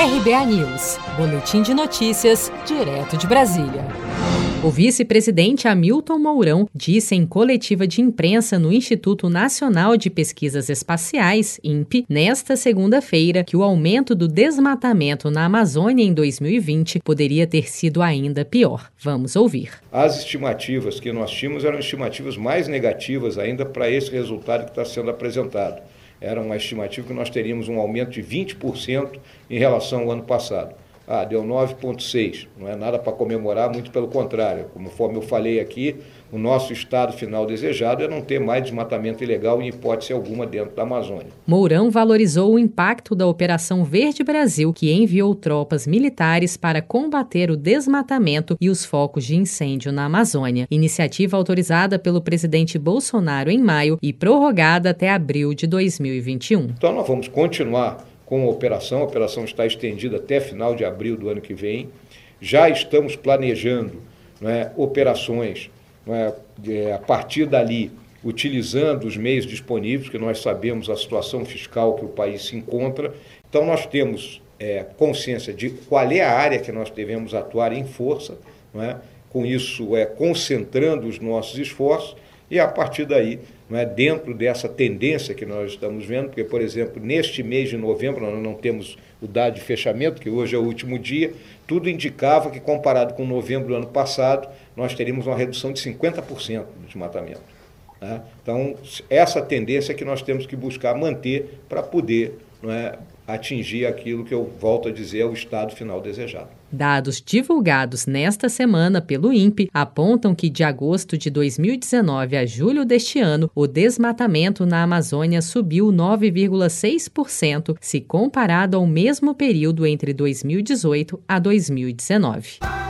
RBA News, Boletim de Notícias, direto de Brasília. O vice-presidente Hamilton Mourão disse em coletiva de imprensa no Instituto Nacional de Pesquisas Espaciais, INPE, nesta segunda-feira, que o aumento do desmatamento na Amazônia em 2020 poderia ter sido ainda pior. Vamos ouvir. As estimativas que nós tínhamos eram estimativas mais negativas ainda para esse resultado que está sendo apresentado era uma estimativa que nós teríamos um aumento de 20% em relação ao ano passado. Ah, deu 9,6. Não é nada para comemorar, muito pelo contrário. Conforme eu falei aqui, o nosso estado final desejado é não ter mais desmatamento ilegal em hipótese alguma dentro da Amazônia. Mourão valorizou o impacto da Operação Verde Brasil, que enviou tropas militares para combater o desmatamento e os focos de incêndio na Amazônia. Iniciativa autorizada pelo presidente Bolsonaro em maio e prorrogada até abril de 2021. Então, nós vamos continuar com a operação. A operação está estendida até final de abril do ano que vem. Já estamos planejando é, operações é, a partir dali, utilizando os meios disponíveis, que nós sabemos a situação fiscal que o país se encontra. Então, nós temos é, consciência de qual é a área que nós devemos atuar em força, é? com isso, é, concentrando os nossos esforços e a partir daí, é, dentro dessa tendência que nós estamos vendo, porque, por exemplo, neste mês de novembro, nós não temos o dado de fechamento, que hoje é o último dia, tudo indicava que, comparado com novembro do ano passado, nós teríamos uma redução de 50% do desmatamento. Né? Então, essa tendência é que nós temos que buscar manter para poder não é, atingir aquilo que eu volto a dizer é o estado final desejado. Dados divulgados nesta semana pelo INPE apontam que de agosto de 2019 a julho deste ano, o desmatamento na Amazônia subiu 9,6% se comparado ao mesmo período entre 2018 a 2019.